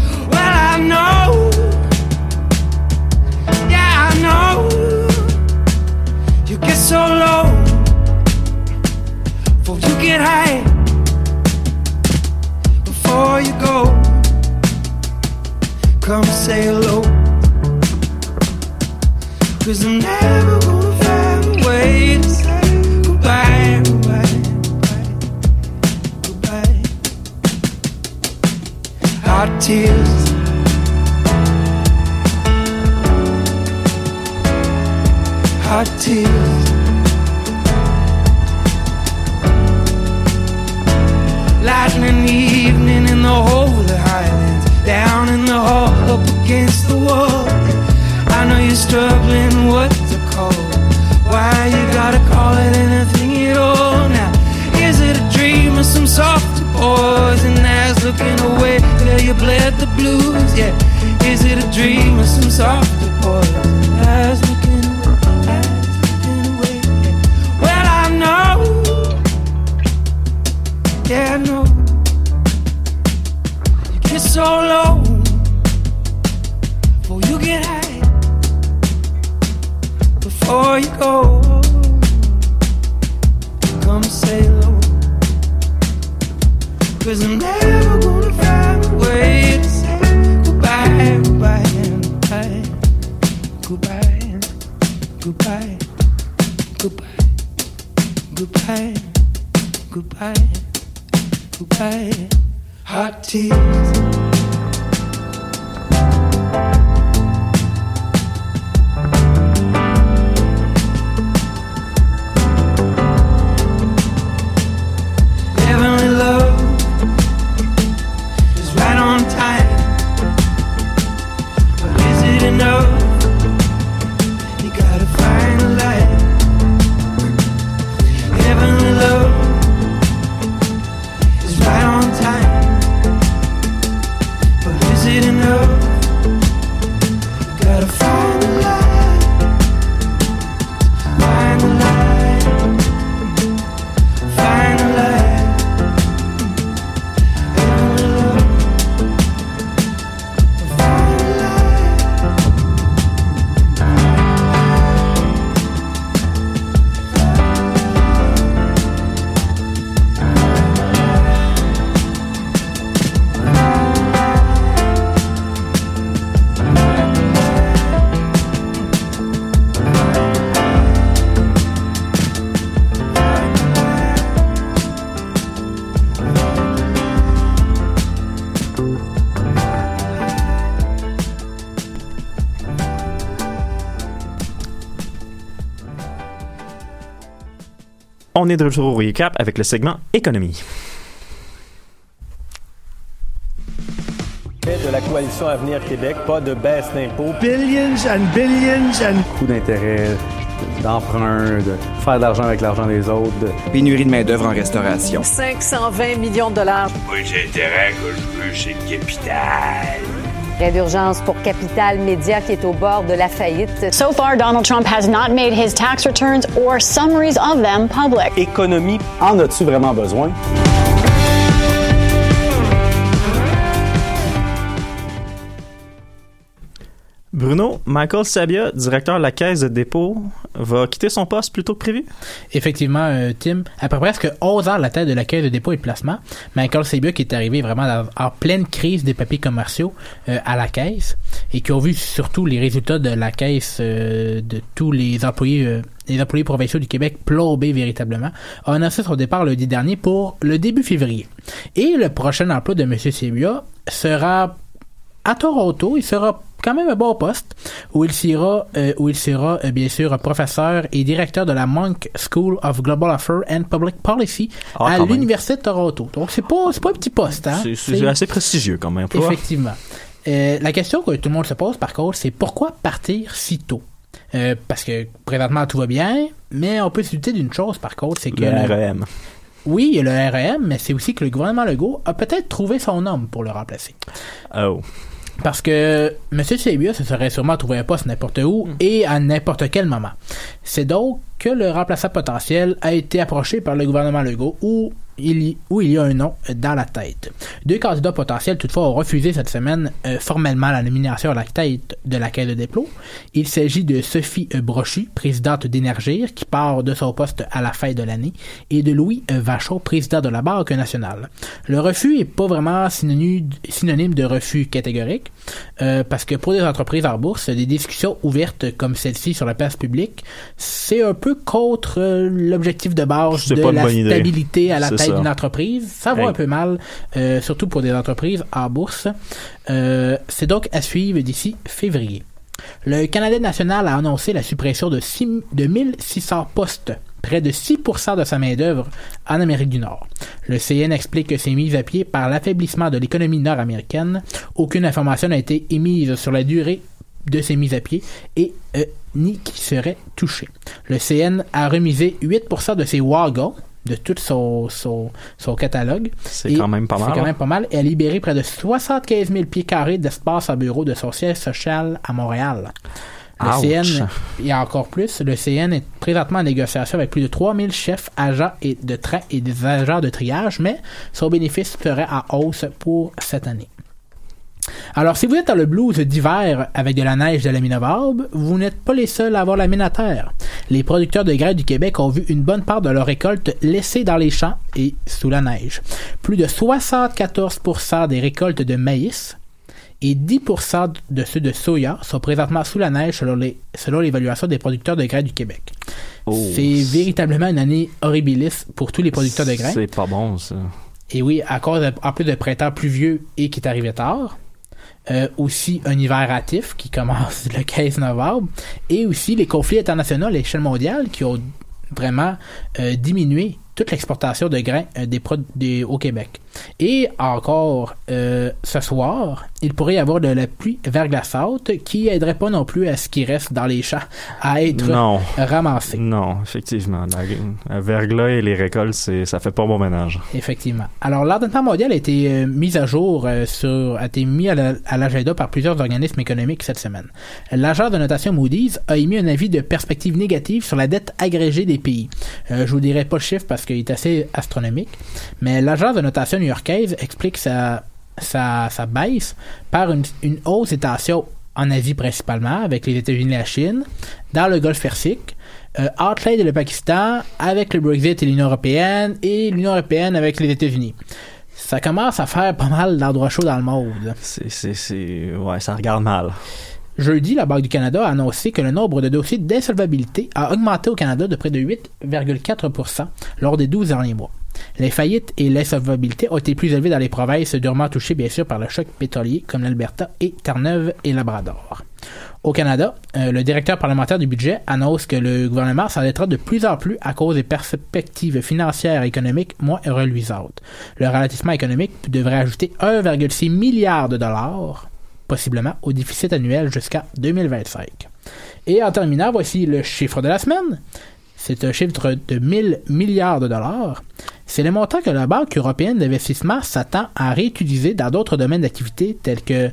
Cause I'm never gonna find a way to say goodbye, goodbye, goodbye, goodbye. Hot tears. hot tears. Lightning evening in the holy highlands, down in the hall, You're struggling what to call. Why you gotta call it anything at all now? Is it a dream or some soft poison that's looking away? Till you bled the blues, yeah. Is it a dream or some soft poison that's looking away? Eyes looking away. Well, I know, yeah, I know. You get so low before you go. Come say hello, cause I'm never gonna find a way to say goodbye, goodbye, goodbye, goodbye, goodbye goodbye, goodbye, goodbye, goodbye, hot tears. On est de retour au recap avec le segment économie. De la coalition Avenir Québec, pas de baisse d'impôts. Billions and billions and... Coût d'intérêt, d'emprunt, de faire de l'argent avec l'argent des autres. De... Pénurie de main-d'œuvre en restauration. 520 millions de dollars. Moi, j'ai intérêt que je veux, c'est le capital. D'urgence pour Capital Média qui est au bord de la faillite. So far, Donald Trump has not made his tax returns or summaries of them public. Économie, en as-tu vraiment besoin? Bruno, Michael Sabia, directeur de la caisse de dépôt, va quitter son poste plus tôt que prévu? Effectivement, euh, Tim, après presque 11 ans à la tête de la caisse de dépôt et de placement, Michael Sabia qui est arrivé vraiment en pleine crise des papiers commerciaux euh, à la caisse et qui ont vu surtout les résultats de la caisse euh, de tous les employés euh, les employés provinciaux du Québec plomber véritablement, a annoncé son départ lundi dernier pour le début février. Et le prochain emploi de M. Sabia sera à Toronto, il sera quand même un bon poste où il sera euh, où il sera euh, bien sûr professeur et directeur de la Monk School of Global Affairs and Public Policy Ah, à quand même. l'université de Toronto. Donc c'est pas c'est pas un petit poste hein. C'est- assez prestigieux comme emploi. Effectivement. Euh, la question que tout le monde se pose, par contre, c'est pourquoi partir si tôt? Parce que présentement tout va bien, mais on peut se douter d'une chose, par contre, c'est que... Le REM. Oui, il y a le REM, mais c'est aussi que le gouvernement Legault a peut-être trouvé son homme pour le remplacer. Oh. Parce que M. Sabia se serait sûrement trouvé un poste n'importe où et à n'importe quel moment. C'est donc que le remplaçant potentiel a été approché par le gouvernement Legault où il y, où il y a un nom dans la tête. Deux candidats potentiels, toutefois, ont refusé cette semaine euh, formellement la nomination à la tête de la Caisse de dépôt. Il s'agit de Sophie euh, Brochy, présidente d'Énergir, qui part de son poste à la fin de l'année, et de Louis euh, Vachon, président de la Banque nationale. Le refus est pas vraiment synonyme, de refus catégorique, euh, parce que pour des entreprises en bourse, des discussions ouvertes comme celle-ci sur la place publique, c'est un peu contre euh, l'objectif de base de la idée. stabilité à la tête d'une entreprise. Ça va Hey. un peu mal, euh, surtout pour des entreprises en bourse. Euh, c'est donc à suivre d'ici février. Le Canada national a annoncé la suppression de, six- de 1600 postes, près de 6% de sa main-d'œuvre en Amérique du Nord. Le CN explique que c'est mis à pied par l'affaiblissement de l'économie nord-américaine. Aucune information n'a été émise sur la durée de ces mises à pied et euh, ni qui serait touché. Le CN a remisé 8% de ses wagons de tout son, son, son catalogue. C'est Et quand même pas mal, C'est quand hein. même pas mal. Et a libéré près de 75 000 pieds carrés d'espace à bureau de son siège social à Montréal. Le. CN, il y a encore plus, le CN est présentement en négociation avec plus de 3000 chefs, agents et de train et des agents de triage, mais son bénéfice serait à hausse pour cette année. Alors, si vous êtes dans le blues d'hiver avec de la neige de la mi-novembre, vous n'êtes pas les seuls à avoir la mine à terre. Les producteurs de grains du Québec ont vu une bonne part de leur récolte laissée dans les champs et sous la neige. Plus de 74% des récoltes de maïs et 10% de ceux de soya sont présentement sous la neige selon l'évaluation des producteurs de grains du Québec. Oh. C'est véritablement une année horribilis pour tous les producteurs de grains. C'est pas bon, ça. Et oui, à cause de- en plus de printemps pluvieux et qui est arrivé tard. Euh, aussi un hiver hâtif qui commence le 15 novembre. Et aussi les conflits internationaux à l'échelle mondiale qui ont vraiment euh, diminué toute l'exportation de grains euh, au Québec. Et encore euh, ce soir, il pourrait y avoir de la pluie verglaçante qui aiderait pas non plus à ce qui reste dans les champs à être Non. ramassé. Non, effectivement. La, la verglas et les récoltes, ça fait pas bon ménage. Effectivement. Alors, l'ordonnement mondial a été euh, mis à jour euh, sur, a été mis à la- à l'agenda par plusieurs organismes économiques cette semaine. L'agence de notation Moody's a émis un avis de perspective négative sur la dette agrégée des pays. Euh, je vous dirai pas le chiffre parce qu'il est assez astronomique, mais l'agence de notation new-yorkaise explique sa, sa, sa baisse par une, une hausse des tensions en Asie principalement, avec les États-Unis et la Chine, dans le Golfe Persique, euh, entre l'Inde et le Pakistan, avec le Brexit et l'Union européenne, et l'Union européenne avec les États-Unis. Ça commence à faire pas mal d'endroits chauds dans le monde. C'est, c'est, c'est, ouais, ça regarde mal. Jeudi, la Banque du Canada a annoncé que le nombre de dossiers d'insolvabilité a augmenté au Canada de près de 8,4 lors des 12 derniers mois. Les faillites et l'insolvabilité ont été plus élevées dans les provinces durement touchées bien sûr par le choc pétrolier comme l'Alberta et Terre-Neuve et Labrador. Au Canada, euh, le directeur parlementaire du budget annonce que le gouvernement s'endettera de plus en plus à cause des perspectives financières et économiques moins reluisantes. Le ralentissement économique devrait ajouter 1,6 milliard de dollars, possiblement, au déficit annuel jusqu'à 2025. Et en terminant, voici le chiffre de la semaine. C'est un chiffre de 1000 milliards de dollars. C'est le montant que la Banque européenne d'investissement s'attend à réutiliser dans d'autres domaines d'activité tels que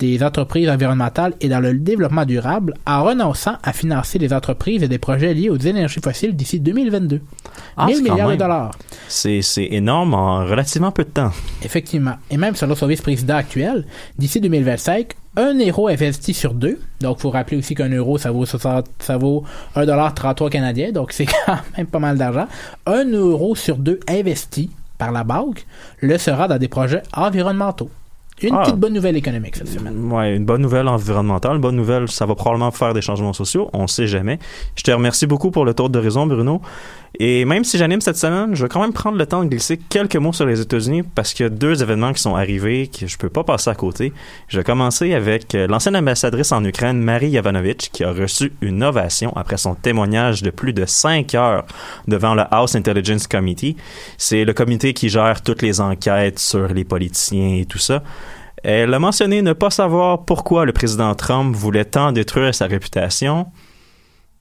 des entreprises environnementales et dans le développement durable en renonçant à financer les entreprises et des projets liés aux énergies fossiles d'ici 2022. Ah, 1000 c'est quand milliards de dollars. C'est c'est énorme en relativement peu de temps. Effectivement. Et même selon son vice-président actuel, d'ici 2025, un euro investi sur deux. Donc, faut rappeler aussi qu'un euro, ça vaut 60 ça vaut 1,33$ canadien. Donc, c'est quand même pas mal d'argent. Un euro sur deux investi par la banque le sera dans des projets environnementaux. Une Ah. petite bonne nouvelle économique cette semaine. Ouais, une bonne nouvelle environnementale, une bonne nouvelle, ça va probablement faire des changements sociaux, on sait jamais. Je te remercie beaucoup pour le tour d'horizon, Bruno. Et même si j'anime cette semaine, je vais quand même prendre le temps de glisser quelques mots sur les États-Unis parce qu'il y a deux événements qui sont arrivés que je peux pas passer à côté. Je vais commencer avec euh, l'ancienne ambassadrice en Ukraine, Marie Yavanovitch, qui a reçu une ovation après son témoignage de plus de cinq heures devant le House Intelligence Committee. C'est le comité qui gère toutes les enquêtes sur les politiciens et tout ça. Elle a mentionné ne pas savoir pourquoi le président Trump voulait tant détruire sa réputation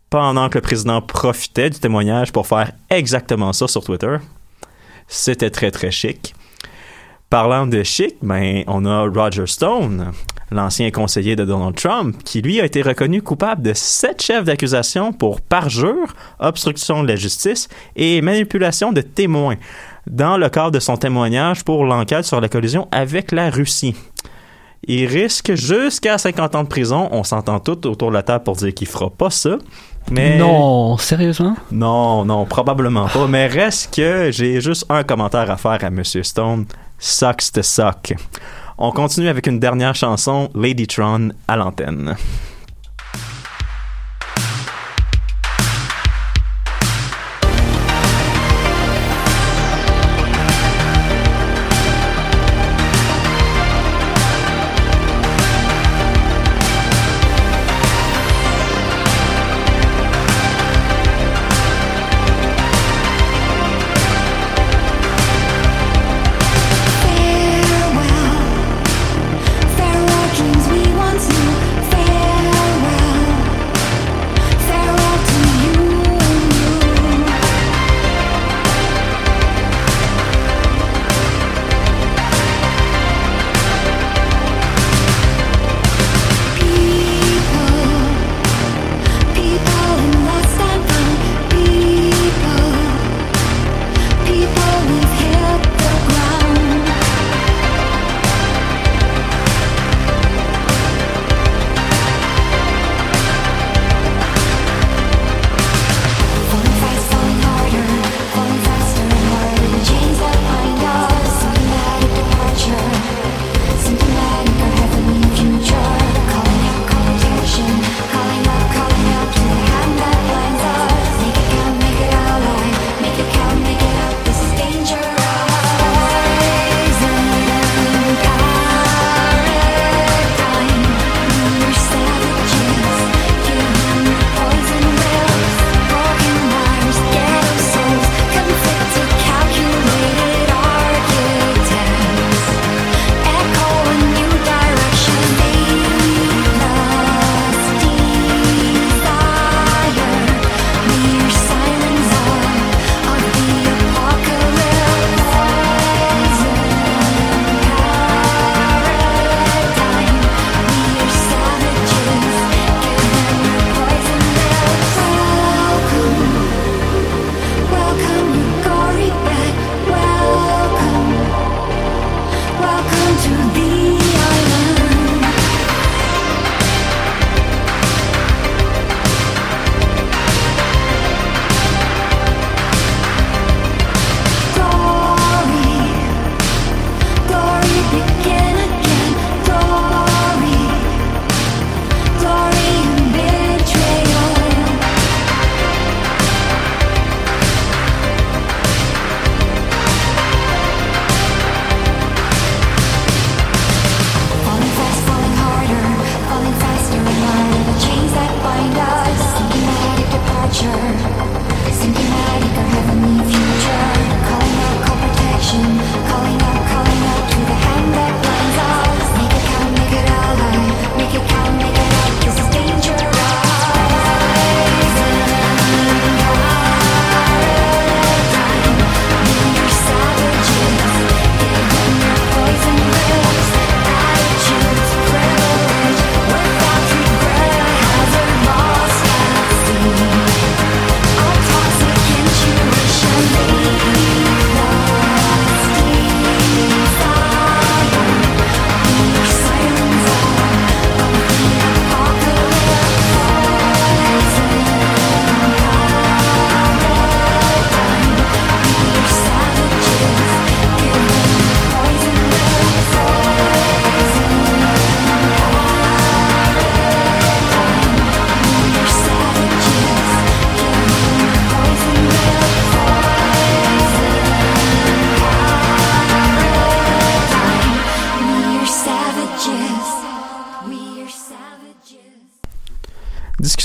pendant que le président profitait du témoignage pour faire exactement ça sur Twitter. C'était très très chic. Parlant de chic, ben, on a Roger Stone, l'ancien conseiller de Donald Trump, qui lui a été reconnu coupable de sept chefs d'accusation pour parjure, obstruction de la justice et manipulation de témoins dans le cadre de son témoignage pour l'enquête sur la collision avec la Russie. Il risque jusqu'à 50 ans de prison. On s'entend tous autour de la table pour dire qu'il fera pas ça. Mais Non, sérieusement? non, non, probablement pas. Mais reste que j'ai juste un commentaire à faire à Monsieur Stone. Sucks to suck. On continue avec une dernière chanson, Lady Tron, à l'antenne.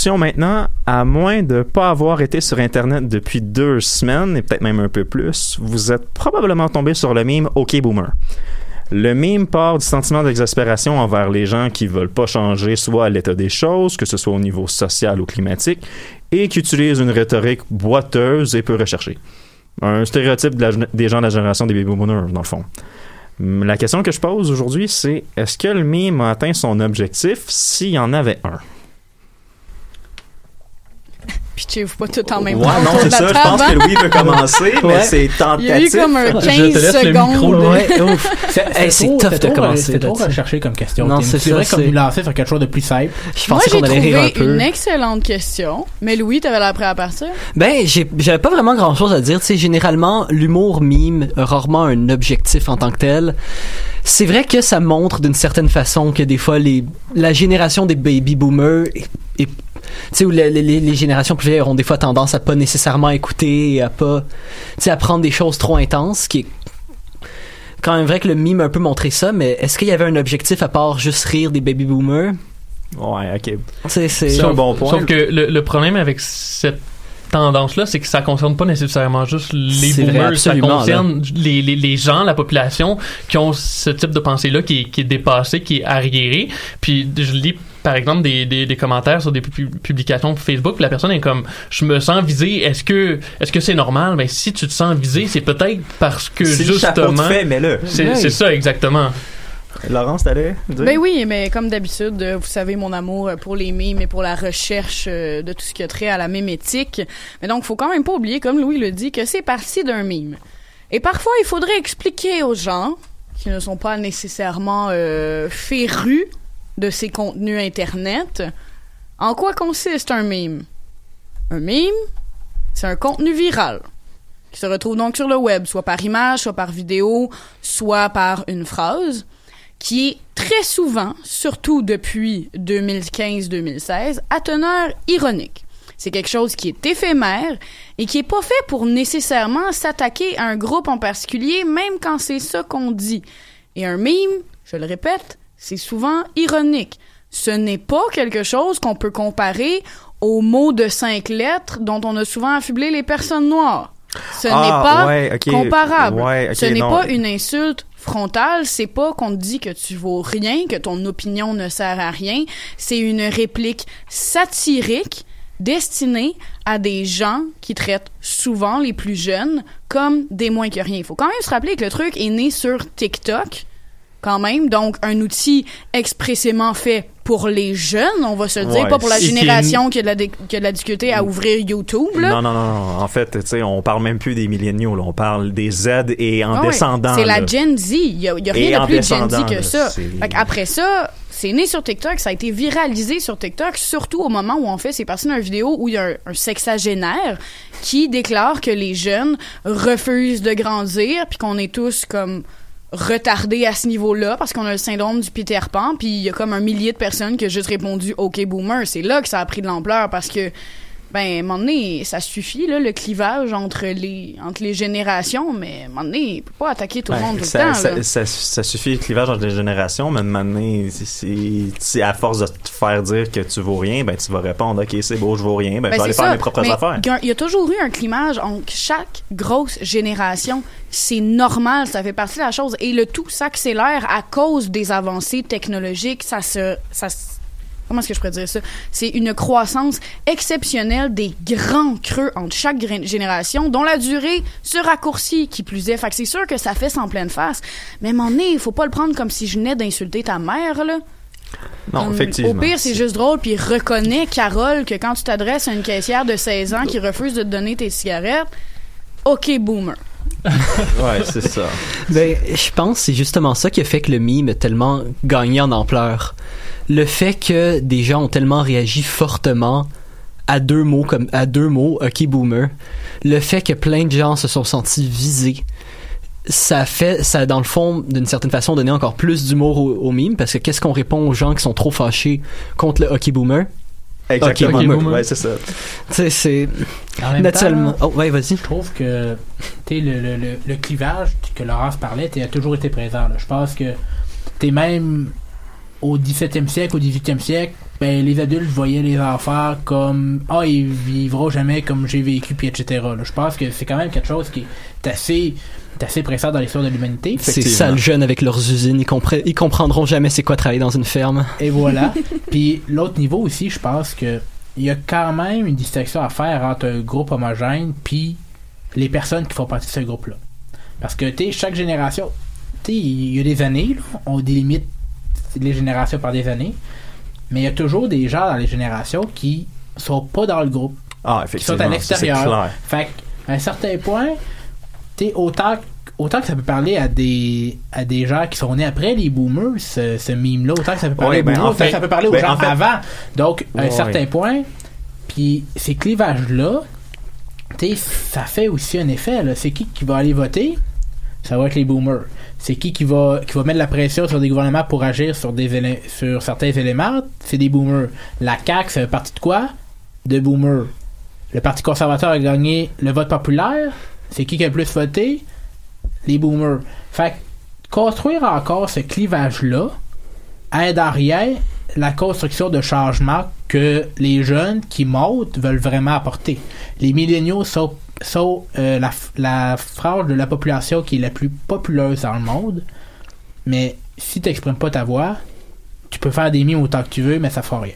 Maintenant. À moins de pas avoir été sur Internet depuis deux semaines, et peut-être même un peu plus, vous êtes probablement tombé sur le meme OK Boomer. Le meme part du sentiment d'exaspération envers les gens qui veulent pas changer soit l'état des choses, que ce soit au niveau social ou climatique, et qui utilisent une rhétorique boiteuse et peu recherchée. Un stéréotype des gens de la génération des baby boomers, dans le fond. Hum, La question que je pose aujourd'hui, c'est est-ce que le meme a atteint son objectif? S'il y en avait un? Pitchez-vous pas tout en même Ouais, temps. non, c'est ça. Je pense hein? que Louis veut commencer, mais Ouais. c'est Il y a eu tentatif. comme un 15 Je te laisse le micro, secondes. Ouais, ouf. C'est Hey, tough de trop- commencer C'est trop recherché comme question. Non, c'est vrai comme nous lancer sur quelque chose de plus simple. Je Moi, pensais j'ai qu'on allait rire un peu. une excellente question. Mais Louis, t'avais l'air prêt à partir? Ben, j'avais pas vraiment grand chose à dire. Tu sais, généralement, l'humour mime a rarement un objectif en tant que tel. C'est vrai que ça montre d'une certaine façon que des fois, les, la génération des baby boomers est, est- tu sais, où les, les- les générations plus vieilles auront des fois tendance à pas nécessairement écouter et à pas, tu sais, à prendre des choses trop intenses, qui est quand même vrai que le mime a un peu montré ça, mais est-ce qu'il y avait un objectif à part juste rire des baby boomers? Ouais, ok. C'est, c'est, C'est un bon point. Sauf que le, le problème avec cette tendance-là, c'est que ça concerne pas nécessairement juste les C'est vrai, boomers, ça concerne les, les, les gens, la population qui ont ce type de pensée-là qui, est- qui est dépassé, qui est arriéré. Puis je lis par exemple des, des, des commentaires sur des pu- publications Facebook, puis la personne est comme je me sens visé, est-ce que est-ce que c'est normal? Ben si tu te sens visé, c'est peut-être parce que justement mais là. c'est Ouais. c'est ça exactement. Laurence, t'allais dire? Ben oui, mais comme d'habitude, euh, vous savez mon amour euh, pour les mimes et pour la recherche euh, de tout ce qui a trait à la mémétique. Mais donc, faut quand même pas oublier, comme Louis le dit, que c'est parti d'un mime. Et parfois, il faudrait expliquer aux gens qui ne sont pas nécessairement euh, férus de ces contenus Internet en quoi consiste un mime. Un mime, c'est un contenu viral qui se retrouve donc sur le web, soit par image, soit par vidéo, soit par une phrase qui est très souvent, surtout depuis 2015-2016, à teneur ironique. C'est quelque chose qui est éphémère et qui est pas fait pour nécessairement s'attaquer à un groupe en particulier, même quand c'est ça qu'on dit. Et un mime, je le répète, c'est souvent ironique. Ce n'est pas quelque chose qu'on peut comparer aux mots de cinq lettres dont on a souvent affublé les personnes noires. Ce Ah, n'est pas ouais, comparable. Ouais, Ce n'est pas une insulte frontale, c'est pas qu'on te dit que tu vaux rien, que ton opinion ne sert à rien. C'est une réplique satirique destinée à des gens qui traitent souvent les plus jeunes comme des moins que rien. Il faut quand même se rappeler que le truc est né sur TikTok, quand même, donc un outil expressément fait pour les jeunes, on va se dire, Ouais, pas pour la qui génération qui a de la, qui a de la difficulté à ouvrir YouTube. Là. Non, non, non. En fait, tu sais, on parle même plus des milléniaux, là. On parle des Z et en Ah ouais, descendant. C'est la. Gen Z. Il y a, y a rien en de plus Gen Z que ça. Fait après ça, c'est né sur TikTok, ça a été viralisé sur TikTok, surtout au moment où en fait c'est parti d'une vidéo où il y a un, un sexagénaire qui déclare que les jeunes refusent de grandir, puis qu'on est tous comme retardés à ce niveau-là parce qu'on a le syndrome du Peter Pan, puis il y a comme un millier de personnes qui ont juste répondu OK boomer. C'est là que ça a pris de l'ampleur parce que ben, à un moment donné, ça suffit, là, le clivage entre les, entre les générations, mais à un moment donné, il peut pas attaquer tout le Ben, monde tout ça, le temps. ça, ça- ça suffit le clivage entre les générations, mais maintenant, c'est à force de te faire dire que tu vaux rien, ben tu vas répondre OK, c'est beau, je vaux rien, ben, je vais Ben, aller faire mes propres Mais affaires. Il y a- il y a toujours eu un clivage entre chaque grosse génération. C'est normal, ça fait partie de la chose. Et le tout s'accélère à cause des avancées technologiques. Ça se, ça se- Comment est-ce que je pourrais dire ça? C'est une croissance exceptionnelle des grands creux entre chaque génération, dont la durée se raccourcit, qui plus est. Fait que c'est sûr que ça fait en pleine face. Mais moment donné, il faut pas le prendre comme si je venais d'insulter ta mère, là. Non, Hum, effectivement. Au pire, c'est juste drôle, puis reconnais, Carole, que quand tu t'adresses à une caissière de 16 ans qui refuse de te donner tes cigarettes, OK, boomer. Ouais, c'est ça. Ben, je pense que c'est justement ça qui a fait que le meme a tellement gagné en ampleur. Le fait que des gens ont tellement réagi fortement à deux mots comme à deux mots, ok boomer. Le fait que plein de gens se sont sentis visés. Ça fait, ça dans le fond, d'une certaine façon, donné encore plus d'humour au, au meme parce que qu'est-ce qu'on répond aux gens qui sont trop fâchés contre le hockey boomer? Exactement. Ok, boomer. Ouais, c'est ça. Tu sais, c'est naturellement. temps, Oh, ouais, vas-y. Je trouve que le, le, le, le clivage que Laurence parlait t'sais, a toujours été présent. là. Je pense que t'es même au 17e siècle, au 18e siècle, ben, les adultes voyaient les enfants comme ah ils vivront jamais comme j'ai vécu puis etc je pense que c'est quand même quelque chose qui est assez est assez pressant dans l'histoire de l'humanité Ces sales jeunes avec leurs usines, ils, comprendront jamais c'est quoi travailler dans une ferme. et voilà puis l'autre niveau aussi je pense que il y a quand même une distinction à faire entre un groupe homogène puis les personnes qui font partie de ce groupe là parce que tu sais chaque génération tu sais il y a des années là, on délimite les générations par des années mais il y a toujours des gens dans les générations qui sont pas dans le groupe. Ah, qui sont effectivement. à l'extérieur. Fait qu'à un certain point, autant, autant que ça peut parler à des, à des gens qui sont nés après les boomers, ce, ce meme-là, autant que ça peut parler Ouais, aux ben, boomers, en autant que fait- ça peut parler aux ben, gens en fait- avant. Donc, à un Ouais. certain point, puis ces clivages-là, t'sais, ça fait aussi un effet. là. C'est qui qui va aller voter? Ça va être les boomers. C'est qui qui va, qui va mettre la pression sur des gouvernements pour agir sur, des sur certains éléments? C'est des boomers. La CAQ, c'est un parti de quoi? De boomers. Le Parti conservateur a gagné le vote populaire? C'est qui qui a le plus voté? Les boomers. Fait construire encore ce clivage-là aide à rien la construction de changements que les jeunes qui montent veulent vraiment apporter. Les milléniaux sont, euh, la, la frange de la population qui est la plus populeuse dans le monde. Mais si tu n'exprimes pas ta voix, tu peux faire des mimes autant que tu veux, mais ça fera rien.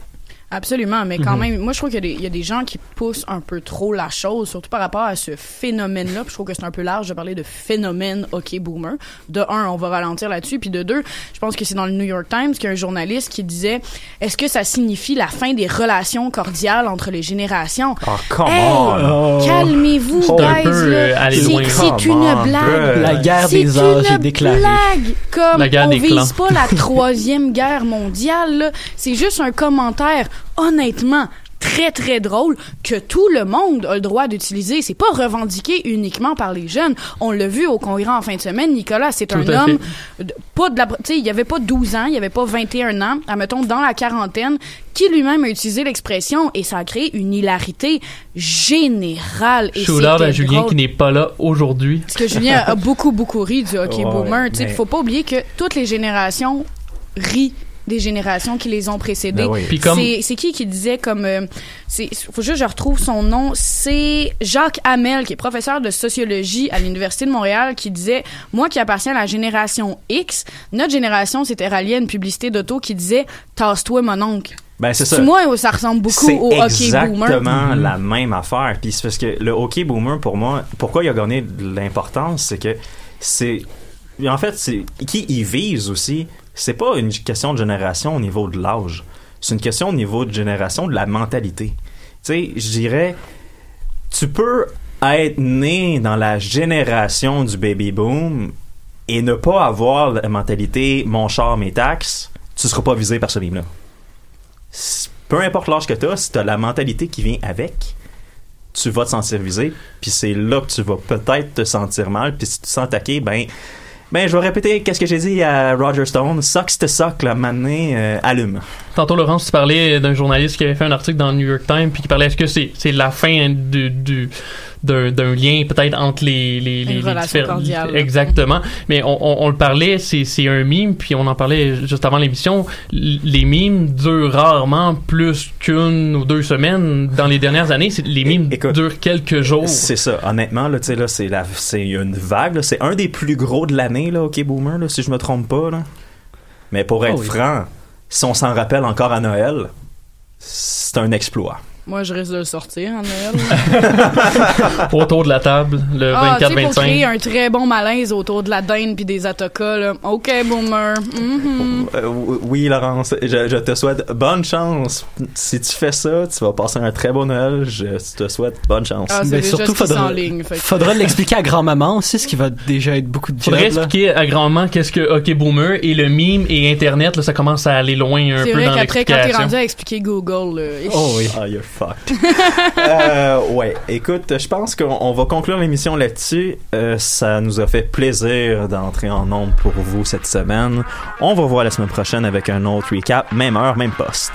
Absolument, mais quand Mhm. même, moi je trouve qu'il y, a des- il y a des gens qui poussent un peu trop la chose, surtout par rapport à ce phénomène-là. Puis Je trouve que c'est un peu large de parler de phénomène OK boomer. De un, on va ralentir là-dessus, puis de deux, je pense que c'est dans le New York Times qu'il y a un journaliste qui disait est-ce que ça signifie la fin des relations cordiales entre les générations? Oh, come Hey, on! Calmez-vous, guys. euh, C'est- Come une on, blague. La guerre des âges est déclarée. blague. Comme La guerre on des vise clans. pas la troisième guerre mondiale. là. C'est juste un commentaire, honnêtement, très très drôle que tout le monde a le droit d'utiliser. C'est pas revendiqué uniquement par les jeunes. On l'a vu au congrès en fin de semaine. Nicolas, c'est un homme de- pas de la, tu sais, il y avait pas 12 ans, il y avait pas 21 ans, admettons dans la quarantaine, qui lui-même a utilisé l'expression et ça a créé une hilarité générale. Et Shout out à Julien drôle. qui n'est pas là aujourd'hui. Parce que Julien a beaucoup, beaucoup ri du hockey Ouais, boomer. Tu sais, mais- faut pas oublier que toutes les générations rient des générations qui les ont précédées. Ben oui. Puis comme- C'est c'est qui qui disait comme... euh, c'est faut juste que je retrouve son nom. C'est Jacques Hamel, qui est professeur de sociologie à l'Université de Montréal, qui disait, moi qui appartiens à la génération X, notre génération s'était ralliée à une publicité d'auto qui disait « Tasse-toi, mon oncle ». Ben, c'est ça. Moi, ça ressemble beaucoup C'est au hockey boomer. exactement la même affaire. Puis c'est parce que le hockey boomer, pour moi, pourquoi il a gagné de l'importance, c'est que c'est... En fait, c'est qui il vise aussi, c'est pas une question de génération au niveau de l'âge. C'est une question au niveau de génération de la mentalité. Tu sais, je dirais, tu peux être né dans la génération du baby boom et ne pas avoir la mentalité mon char, mes taxes, tu seras pas visé par ce livre-là. Peu importe l'âge que tu as, si tu as la mentalité qui vient avec, tu vas te sentir visé, puis c'est là que tu vas peut-être te sentir mal, puis si tu te sens attaqué, ben, ben je vais répéter qu'est-ce que j'ai dit à Roger Stone, sucks to suck, là, mané, euh, allume. Tantôt, Laurence, tu parlais d'un journaliste qui avait fait un article dans le New York Times puis qui parlait est-ce que c'est c'est la fin du, du d'un d'un lien peut-être entre les les, différents- exactement. Mais on, on, on le parlait c'est c'est un mime puis on en parlait juste avant l'émission. Les mimes durent rarement plus qu'une ou deux semaines. Dans les dernières années C'est- les mimes durent quelques jours. C'est ça, honnêtement, là, tu sais, là, c'est la, c'est une vague, là, c'est un des plus gros de l'année, là, OK Boomer, là, si je me trompe pas, là. Mais pour être Oh oui. franc, si on s'en rappelle encore à Noël, c'est un exploit. Moi, je risque de le sortir en Noël. autour de la table le Ah, tu sais, pour 24-25 créer un très bon malaise autour de la dinde puis des atokas, là. OK, boomer. Mhm. Euh, oui, Laurence, je, je te souhaite bonne chance. Si tu fais ça, tu vas passer un très beau Noël. Je te souhaite bonne chance. Ah, c'est Ben, surtout, faudra, faudra l'expliquer à grand-maman aussi, ce qui va déjà être beaucoup de job. Faudrait expliquer à grand-maman qu'est-ce que OK Boomer et le mime et Internet, là, ça commence à aller loin un C'est peu vrai dans qu'après, quand t'es l'explication. rendu à expliquer Google, là, Oh oui. Ah, fucked. euh, ouais, écoute, je pense qu'on on va conclure l'émission là-dessus. Euh, ça nous a fait plaisir d'entrer en nombre pour vous cette semaine. On va voir la semaine prochaine avec un autre recap, même heure, même poste.